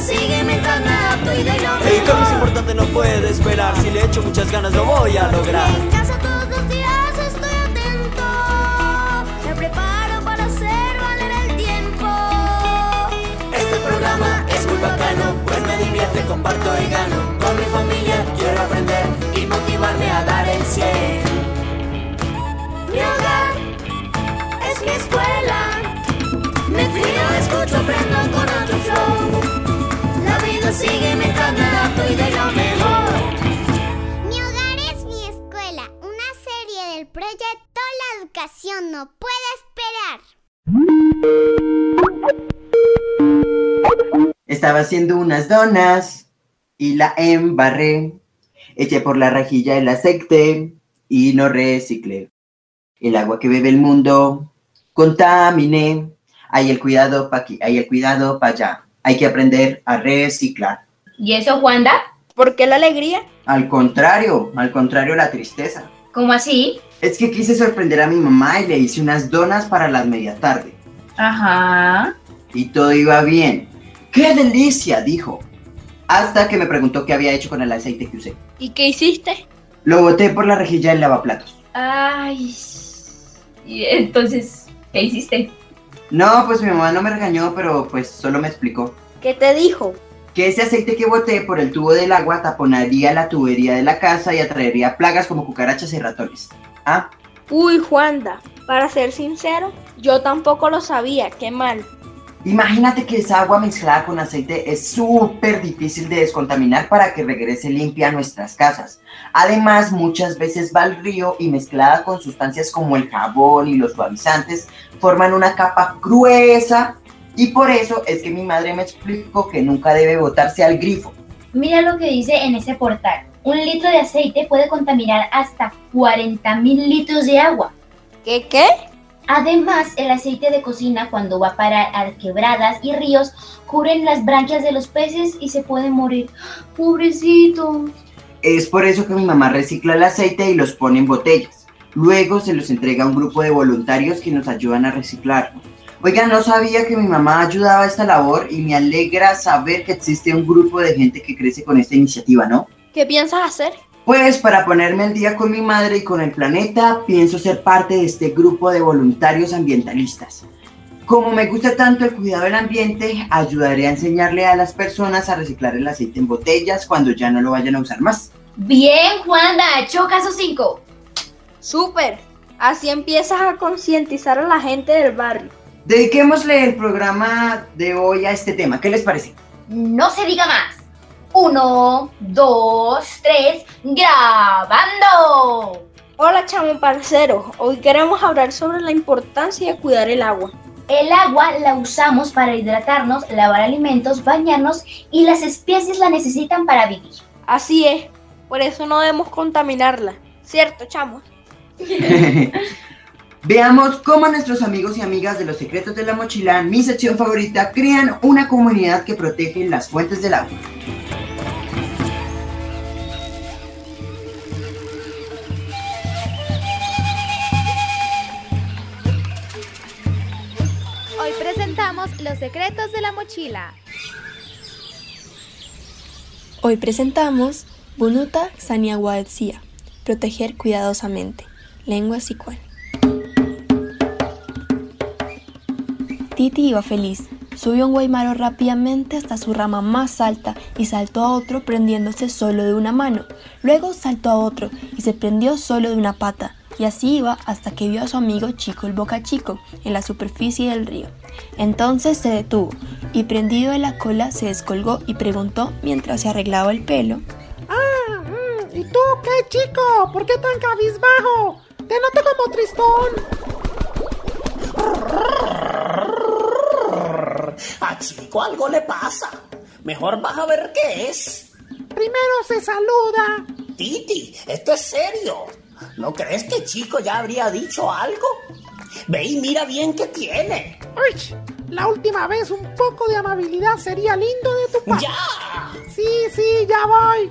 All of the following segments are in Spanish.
sigue mientras me adapto y doy lo El cambio es importante, no puede esperar. Si le echo muchas ganas, lo voy a lograr. En casa todos los días estoy atento. Me preparo para hacer valer el tiempo. Este programa es muy bacano, pues me divierte, comparto y gano. La vida sigue mientras me adapto y doy lo mejor. Mi hogar es mi escuela, una serie del proyecto La educación no puede esperar. Estaba haciendo unas donas y la embarré. Eché por la rejilla el aceite y no reciclé. El agua que bebe el mundo contaminé. Hay el cuidado pa' aquí, hay el cuidado pa' allá. Hay que aprender a reciclar. ¿Y eso, Juanda? ¿Por qué la alegría? Al contrario, al contrario la tristeza. ¿Cómo así? Es que quise sorprender a mi mamá y le hice unas donas para las media tarde. Ajá. Y todo iba bien. ¡Qué delicia! dijo. Hasta que me preguntó qué había hecho con el aceite que usé. ¿Y qué hiciste? Lo boté por la rejilla del lavaplatos. Ay. Y entonces, ¿qué hiciste? No, pues mi mamá no me regañó, pero pues solo me explicó ¿Qué te dijo? que ese aceite que boté por el tubo del agua taponaría la tubería de la casa y atraería plagas como cucarachas y ratones. Ah, Uy, Juanda, para ser sincero, yo tampoco lo sabía, qué mal. Imagínate que esa agua mezclada con aceite es súper difícil de descontaminar para que regrese limpia a nuestras casas. Además, muchas veces va al río y mezclada con sustancias como el jabón y los suavizantes, forman una capa gruesa y por eso es que mi madre me explicó que nunca debe botarse al grifo. Mira lo que dice en ese portal. Un litro de aceite puede contaminar hasta 40 mil litros de agua. ¿Qué qué? Además, el aceite de cocina cuando va para a quebradas y ríos cubren las branquias de los peces y se pueden morir. Pobrecito. Es por eso que mi mamá recicla el aceite y los pone en botellas. Luego se los entrega a un grupo de voluntarios que nos ayudan a reciclarlo. Oiga, no sabía que mi mamá ayudaba a esta labor y me alegra saber que existe un grupo de gente que crece con esta iniciativa, ¿no? ¿Qué piensas hacer? Pues para ponerme al día con mi madre y con el planeta, pienso ser parte de este grupo de voluntarios ambientalistas. Como me gusta tanto el cuidado del ambiente, ayudaré a enseñarle a las personas a reciclar el aceite en botellas cuando ya no lo vayan a usar más. Bien, Juanda, choca esos cinco. Súper. Así empiezas a concientizar a la gente del barrio. Dediquémosle el programa de hoy a este tema. ¿Qué les parece? No se diga más. Uno, dos, tres, grabando. Hola chamo parcero, hoy queremos hablar sobre la importancia de cuidar el agua. El agua la usamos para hidratarnos, lavar alimentos, bañarnos y las especies la necesitan para vivir. Así es, por eso no debemos contaminarla, ¿cierto chamo? Veamos cómo nuestros amigos y amigas de los secretos de la mochila, mi sección favorita, crean una comunidad que protege las fuentes del agua. Los secretos de la mochila. Hoy presentamos Bunuta Saniaguadsia, proteger cuidadosamente, lengua sicuan. Titi iba feliz. Subió un guaymaro rápidamente hasta su rama más alta y saltó a otro prendiéndose solo de una mano. Luego saltó a otro y se prendió solo de una pata. Y así iba hasta que vio a su amigo Chico el Boca Chico en la superficie del río. Entonces se detuvo y prendido de la cola se descolgó y preguntó mientras se arreglaba el pelo. Ah, mm, ¿y tú qué, chico? ¿Por qué tan cabizbajo? Te noto como tristón. A Chico algo le pasa. Mejor vas a ver qué es. Primero se saluda. Titi, esto es serio. ¿No crees que Chico ya habría dicho algo? Ve y mira bien qué tiene. Uy, la última vez un poco de amabilidad sería lindo de tu parte. ¡Ya! Sí, sí, ya voy.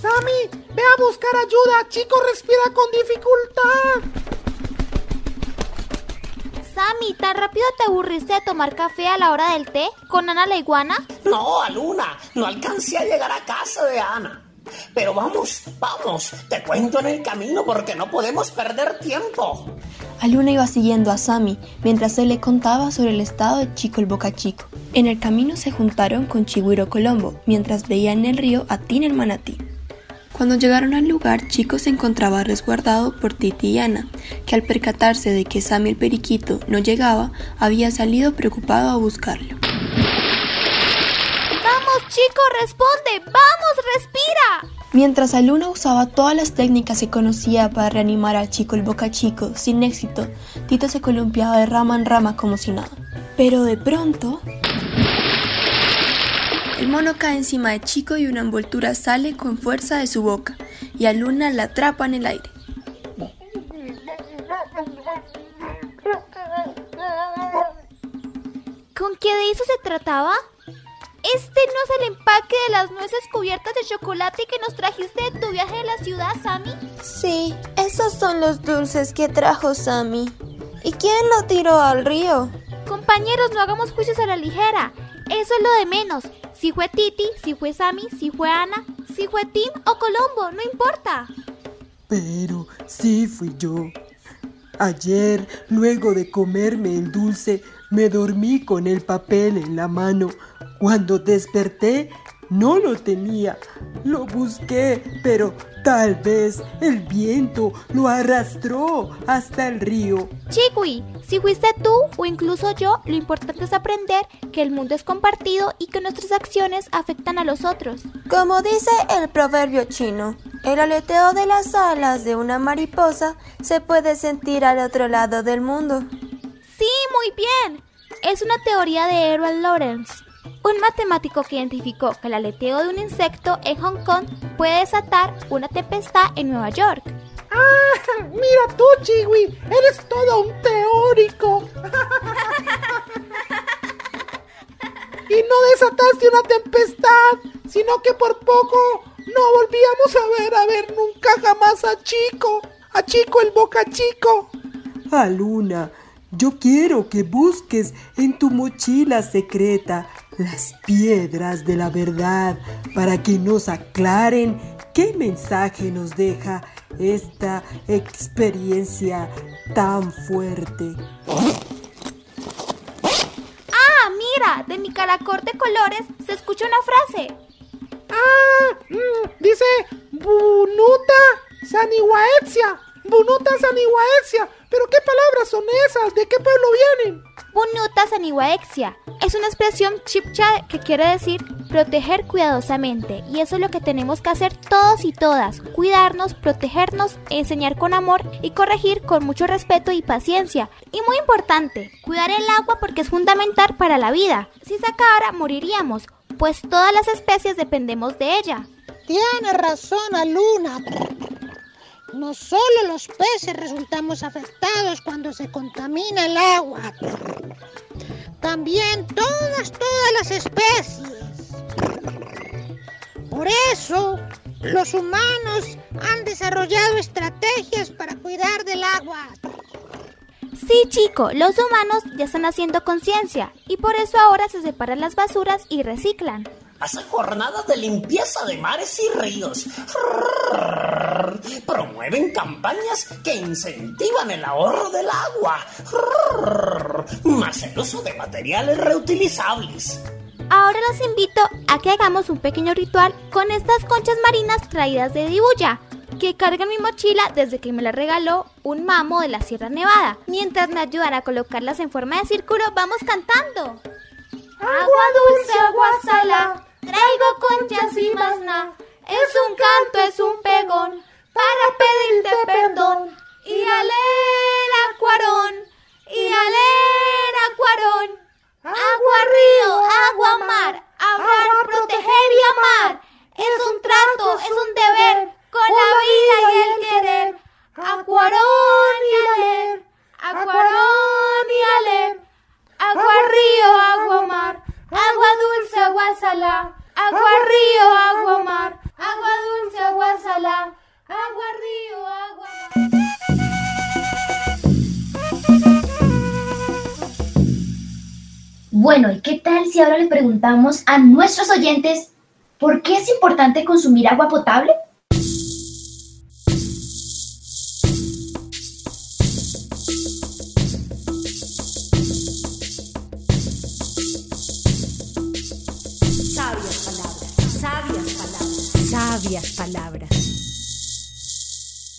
Sammy, ve a buscar ayuda. Chico respira con dificultad. Sammy, ¿tan rápido te aburriste de tomar café a la hora del té con Ana la iguana? No, Aluna, no alcancé a llegar a casa de Ana. Pero vamos, vamos, te cuento en el camino porque no podemos perder tiempo. Aluna iba siguiendo a Sammy mientras él le contaba sobre el estado de Chico el Boca Chico. En el camino se juntaron con Chigüiro Colombo mientras veían en el río a Tin el manatí. Cuando llegaron al lugar, Chico se encontraba resguardado por Titi y Ana, que al percatarse de que Sammy el periquito no llegaba, había salido preocupado a buscarlo. ¡Vamos, chico, responde! ¡Vamos, respira! Mientras Aluna usaba todas las técnicas que conocía para reanimar al chico el boca chico sin éxito, Tito se columpiaba de rama en rama como si nada. Pero de pronto... El mono cae encima de Chico y una envoltura sale con fuerza de su boca, y a Luna la atrapa en el aire. ¿Con qué de eso se trataba? ¿Este no es el empaque de las nueces cubiertas de chocolate que nos trajiste de tu viaje de la ciudad, Sammy? Sí, esos son los dulces que trajo Sammy. ¿Y quién lo tiró al río? Compañeros, no hagamos juicios a la ligera. Eso es lo de menos. Si fue Titi, si fue Sammy, si fue Ana, si fue Tim o Colombo, no importa. Pero sí fui yo. Ayer, luego de comerme el dulce, me dormí con el papel en la mano. Cuando desperté, no lo tenía. Lo busqué, pero tal vez el viento lo arrastró hasta el río. Chiqui, si fuiste tú o incluso yo, lo importante es aprender que el mundo es compartido y que nuestras acciones afectan a los otros. Como dice el proverbio chino, el aleteo de las alas de una mariposa se puede sentir al otro lado del mundo. Sí, muy bien. Es una teoría de Errol Lawrence, un matemático que identificó que el aleteo de un insecto en Hong Kong puede desatar una tempestad en Nueva York. ¡Ah! Mira tú, Chiwi, eres todo un teórico. y no desataste una tempestad, sino que por poco no volvíamos a ver, a ver nunca jamás a Chico, a Chico el Boca Chico. A Luna, yo quiero que busques en tu mochila secreta las piedras de la verdad para que nos aclaren qué mensaje nos deja esta experiencia tan fuerte. Ah, mira, de mi caracol de colores se escucha una frase. Ah, mm, dice Bunuta Saniwaetsia. Bunuta Saniwaetsia. ¿Pero qué palabras son esas? ¿De qué pueblo vienen? Bunuta Saniwaexia es una expresión chipcha que quiere decir proteger cuidadosamente y eso es lo que tenemos que hacer todos y todas, cuidarnos, protegernos, enseñar con amor y corregir con mucho respeto y paciencia. Y muy importante, cuidar el agua porque es fundamental para la vida. Si se acabara, moriríamos, pues todas las especies dependemos de ella. Tiene razón, Aluna. No solo los peces resultamos afectados cuando se contamina el agua, también todas, todas las especies. Por eso, los humanos han desarrollado estrategias para cuidar del agua. Sí, chico, los humanos ya están haciendo conciencia y por eso ahora se separan las basuras y reciclan. Hacen jornadas de limpieza de mares y ríos. Promueven campañas que incentivan el ahorro del agua. Más el uso de materiales reutilizables. Ahora los invito a que hagamos un pequeño ritual con estas conchas marinas traídas de Dibuya, que carga en mi mochila desde que me la regaló un mamo de la Sierra Nevada. Mientras me ayudan a colocarlas en forma de círculo, vamos cantando. Agua dulce, agua salada, traigo conchas y más nada. Es un canto, es un pegón, para pedirte perdón. Y aler acuarón, y aler acuarón. Agua río, agua mar, amar, proteger y amar. Es un trato, es un deber, con la vida y el querer. Acuarón y aler, si ahora le preguntamos a nuestros oyentes por qué es importante consumir agua potable? Sabias palabras, sabias palabras, sabias palabras.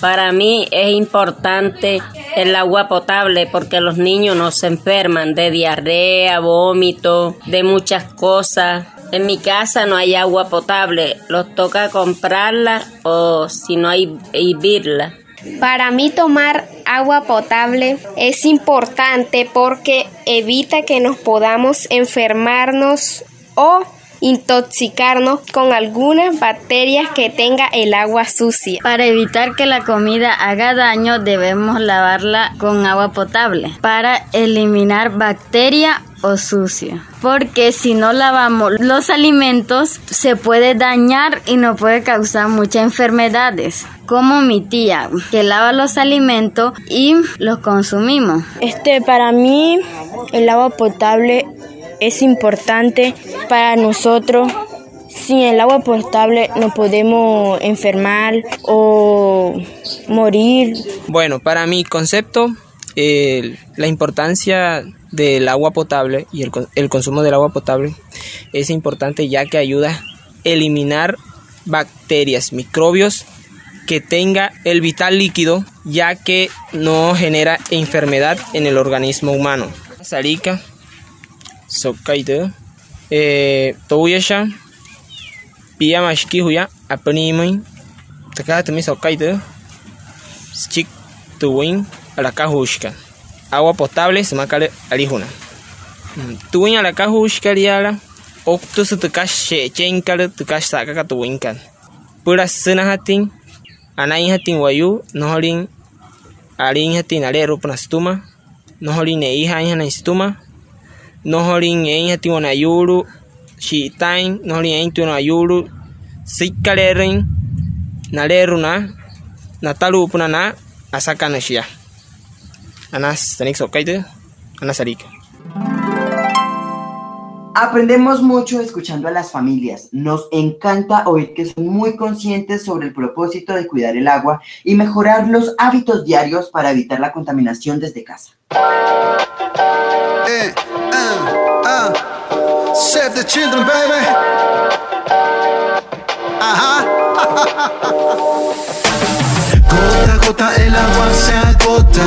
Para mí es importante el agua potable porque los niños no se enferman de diarrea, vómito, de muchas cosas. En mi casa no hay agua potable, los toca comprarla o si no hay hervirla. Para mí tomar agua potable es importante porque evita que nos podamos enfermarnos o intoxicarnos con algunas bacterias que tenga el agua sucia. Para evitar que la comida haga daño debemos lavarla con agua potable para eliminar bacteria o sucio. Porque si no lavamos los alimentos se puede dañar y nos puede causar muchas enfermedades. Como mi tía que lava los alimentos y los consumimos. Este para mí el agua potable es importante para nosotros. Sin el agua potable no podemos enfermar o morir. Bueno, para mi concepto, la importancia del agua potable y el, el consumo del agua potable es importante ya que ayuda a eliminar bacterias, microbios que tenga el vital líquido ya que no genera enfermedad en el organismo humano. Sarica sokkaita eh toyasha piyamashki huya apanimai takatami sokkaita chik tuwin alakahushka agua potable semakale alijuna mm, tuwin alakahushka liala oktusu taka chenkale tukashaka katuwinkan pura sinahatin anainhatin wayu noholin alinhatin ale rupnastuma noholin eihainhanaistuma noholin en hati wana yuru shitain noholin en tuna yuru sikkalerin naleruna natalu puna na asaka na shia anas tanik sokaite anas arika Aprendemos mucho escuchando a las familias. Nos encanta oír que son muy conscientes sobre el propósito de cuidar el agua y mejorar los hábitos diarios para evitar la contaminación desde casa. Eh, uh, uh. Save the children, baby. Ajá. gota a gota el agua se agota.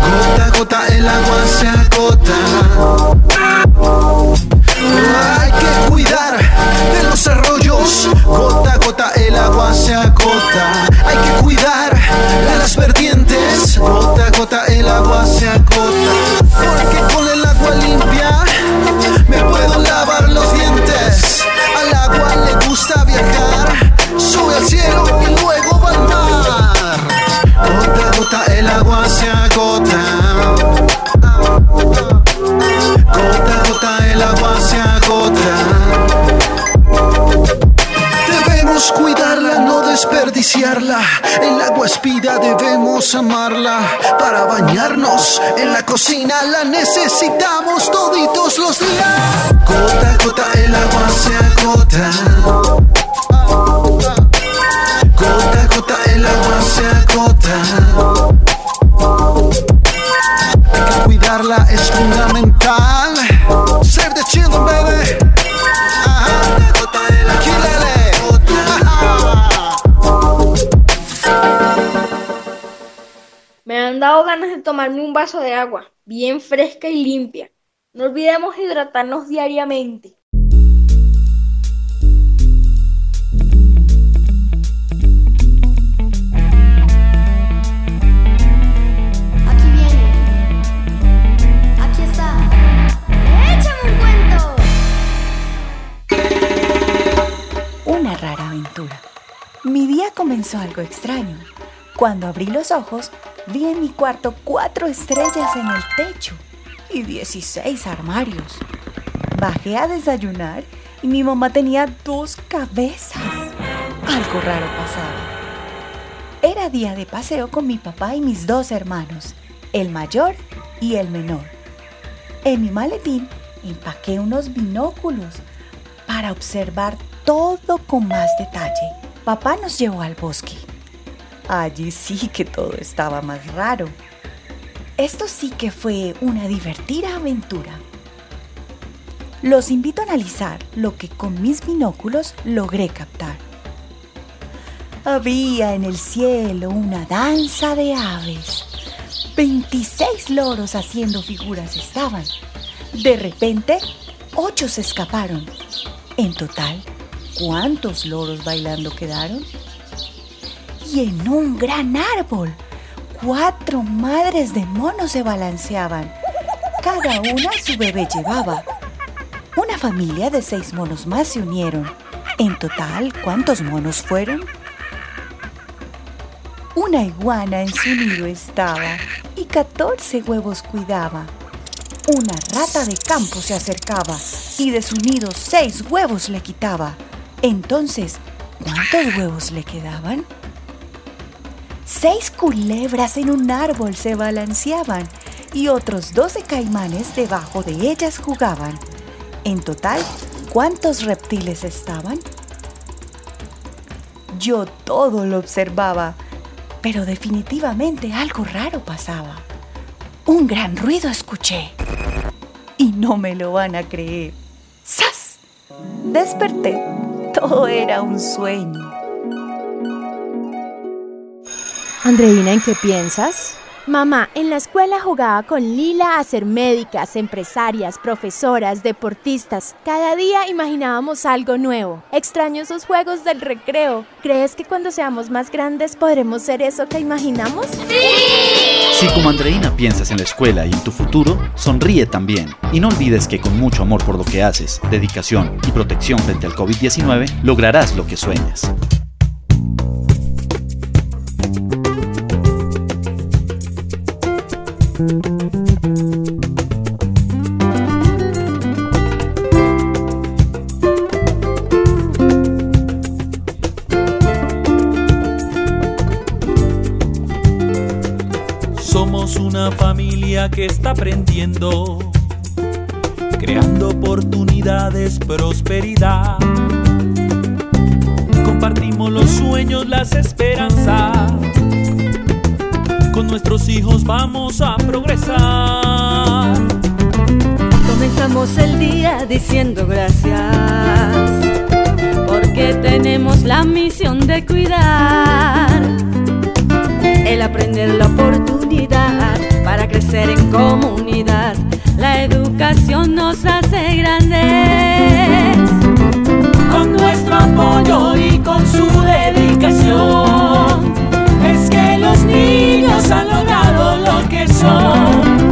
Gota gota el agua se agota. Hay que cuidar de los arroyos. Gota a gota el agua se agota. Hay que cuidar de las vertientes. Gota a gota el agua se agota. Porque con el agua limpia me puedo lavar los dientes. Al agua le gusta En la cocina la necesitamos toditos los días. Gota a gota el agua se agota. Gota a gota el agua se agota. Hay que cuidarla, es fundamental. Dado ganas de tomarme un vaso de agua, bien fresca y limpia. No olvidemos hidratarnos diariamente. Aquí viene. Aquí está. ¡Échame un cuento! Una rara aventura. Mi día comenzó algo extraño. Cuando abrí los ojos, vi en mi cuarto cuatro estrellas en el techo y 16 armarios. Bajé a desayunar y mi mamá tenía dos cabezas. Algo raro pasaba. Era día de paseo con mi papá y mis dos hermanos, el mayor y el menor. En mi maletín empaqué unos binóculos para observar todo con más detalle. Papá nos llevó al bosque. Allí sí que todo estaba más raro. Esto sí que fue una divertida aventura. Los invito a analizar lo que con mis binóculos logré captar. Había en el cielo una danza de aves. 26 loros haciendo figuras estaban. De repente, ocho se escaparon. En total, ¿cuántos loros bailando quedaron? Y en un gran árbol, cuatro madres de monos se balanceaban. Cada una su bebé llevaba. Una familia de seis monos más se unieron. En total, ¿cuántos monos fueron? Una iguana en su nido estaba y 14 huevos cuidaba. Una rata de campo se acercaba y de su nido seis huevos le quitaba. Entonces, ¿cuántos huevos le quedaban? Seis culebras en un árbol se balanceaban y otros doce caimanes debajo de ellas jugaban. En total, ¿cuántos reptiles estaban? Yo todo lo observaba pero definitivamente algo raro pasaba. Un gran ruido escuché. Y no me lo van a creer. ¡Sas! Desperté. Todo era un sueño. Andreina, ¿en qué piensas? Mamá, en la escuela jugaba con Lila a ser médicas, empresarias, profesoras, deportistas. Cada día imaginábamos algo nuevo. Extraño esos juegos del recreo. ¿Crees que cuando seamos más grandes podremos ser eso que imaginamos? ¡Sí! Si como Andreina piensas en la escuela y en tu futuro, sonríe también. Y no olvides que con mucho amor por lo que haces, dedicación y protección frente al COVID-19, lograrás lo que sueñas. Somos una familia que está aprendiendo, creando oportunidades, prosperidad. Compartimos los sueños, las esperanzas nuestros hijos vamos a progresar. Comenzamos el día diciendo gracias, porque tenemos la misión de cuidar, el aprender la oportunidad para crecer en comunidad. La educación nos hace grandes. Con nuestro apoyo y con su dedicación, es que los niños han lo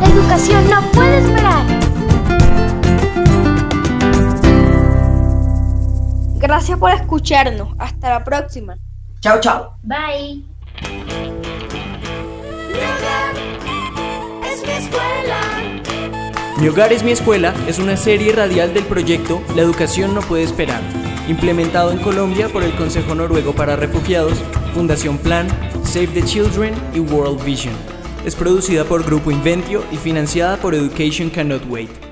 La educación no puede esperar. Gracias por escucharnos. Hasta la próxima. Chao, chao. Bye. Es mi escuela. Mi hogar es mi escuela es una serie radial del proyecto La educación no puede esperar, implementado en Colombia por el Consejo Noruego para Refugiados, Fundación Plan, Save the Children y World Vision. Es producida por Grupo Inventio y financiada por Education Cannot Wait.